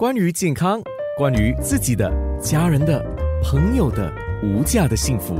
关于健康，关于自己的、家人的、朋友的无价的幸福，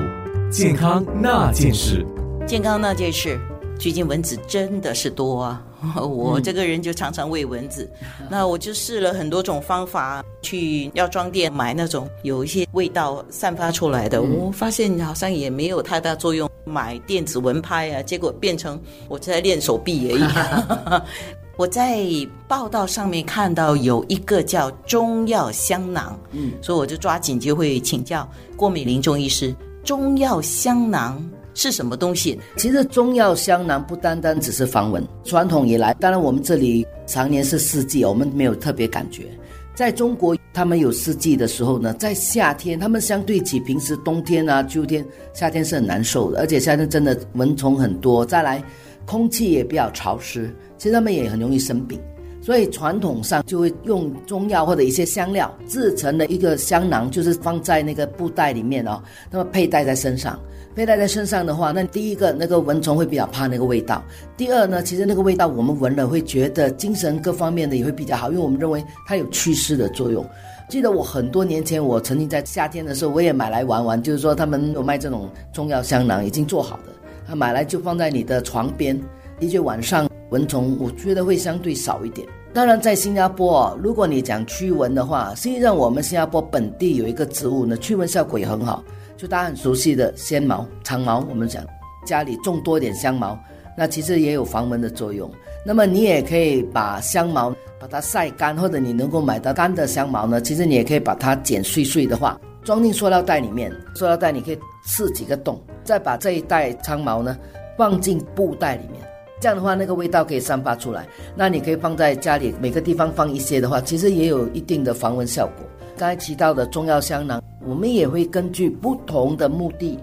健康那件事。健康那件事，最近蚊子真的是多啊！我这个人就常常喂蚊子，那我就试了很多种方法，去药妆店买那种有一些味道散发出来的，我发现好像也没有太大作用。买电子蚊拍啊，结果变成我在练手臂而已。我在报道上面看到有一个叫中药香囊，嗯，所以我就抓紧机会请教郭美玲中医师，中药香囊。是什么东西？其实中药香囊不单单只是防蚊，传统以来，当然我们这里常年是四季，我们没有特别感觉。在中国，他们有四季的时候呢，在夏天，他们相对起平时冬天啊、秋天、夏天是很难受的，而且夏天真的蚊虫很多，再来空气也比较潮湿，其实他们也很容易生病。所以传统上就会用中药或者一些香料制成的一个香囊，就是放在那个布袋里面哦，那么佩戴在身上。佩戴在身上的话，那第一个那个蚊虫会比较怕那个味道。第二呢，其实那个味道我们闻了会觉得精神各方面的也会比较好，因为我们认为它有祛湿的作用。记得我很多年前，我曾经在夏天的时候，我也买来玩玩，就是说他们有卖这种中药香囊，已经做好的，它买来就放在你的床边，的确晚上蚊虫我觉得会相对少一点。当然，在新加坡，如果你讲驱蚊的话，实际上我们新加坡本地有一个植物呢，驱蚊效果也很好。就大家很熟悉的仙毛、长毛，我们讲家里种多点香毛，那其实也有防蚊的作用。那么你也可以把香毛把它晒干，或者你能够买到干的香毛呢，其实你也可以把它剪碎碎的话，装进塑料袋里面。塑料袋你可以刺几个洞，再把这一袋苍毛呢放进布袋里面，这样的话那个味道可以散发出来。那你可以放在家里每个地方放一些的话，其实也有一定的防蚊效果。刚才提到的中药香囊。我们也会根据不同的目的，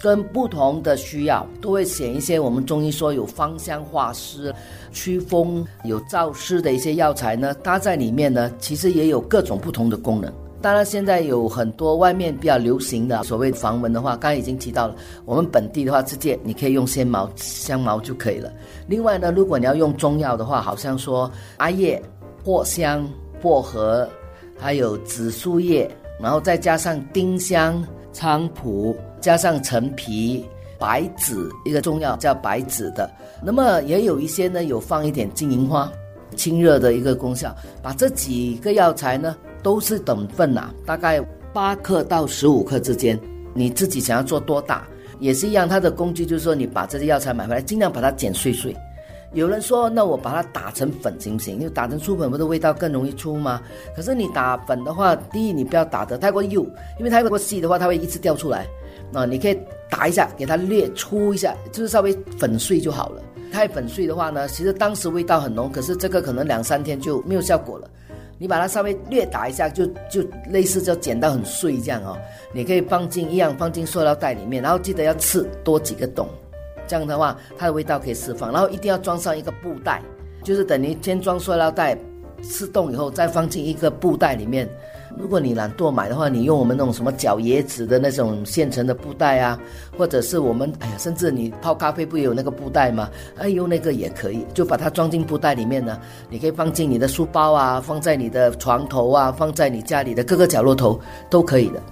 跟不同的需要，都会选一些我们中医说有芳香化湿、驱风、有燥湿的一些药材呢，搭在里面呢，其实也有各种不同的功能。当然，现在有很多外面比较流行的所谓防蚊的话，刚才已经提到了。我们本地的话，直接你可以用鲜毛、香茅就可以了。另外呢，如果你要用中药的话，好像说阿叶、藿香、薄荷，还有紫苏叶。然后再加上丁香、菖蒲，加上陈皮、白芷，一个中药叫白芷的。那么也有一些呢，有放一点金银花，清热的一个功效。把这几个药材呢，都是等份呐，大概八克到十五克之间。你自己想要做多大，也是一样。它的工具就是说，你把这些药材买回来，尽量把它剪碎碎。有人说，那我把它打成粉行不行？因为打成粗粉，不是味道更容易出吗？可是你打粉的话，第一你不要打得太过幼，因为太过细的话，它会一直掉出来。那，你可以打一下，给它略粗一下，就是稍微粉碎就好了。太粉碎的话呢，其实当时味道很浓，可是这个可能两三天就没有效果了。你把它稍微略打一下，就就类似就剪到很碎这样哦。你可以放进一样放进塑料袋里面，然后记得要刺多几个洞。这样的话，它的味道可以释放，然后一定要装上一个布袋，就是等于先装塑料袋，刺洞以后再放进一个布袋里面。如果你懒惰买的话，你用我们那种什么角椰子的那种现成的布袋啊，或者是我们哎呀，甚至你泡咖啡不也有那个布袋吗？哎，用那个也可以，就把它装进布袋里面呢。你可以放进你的书包啊，放在你的床头啊，放在你家里的各个角落头都可以的。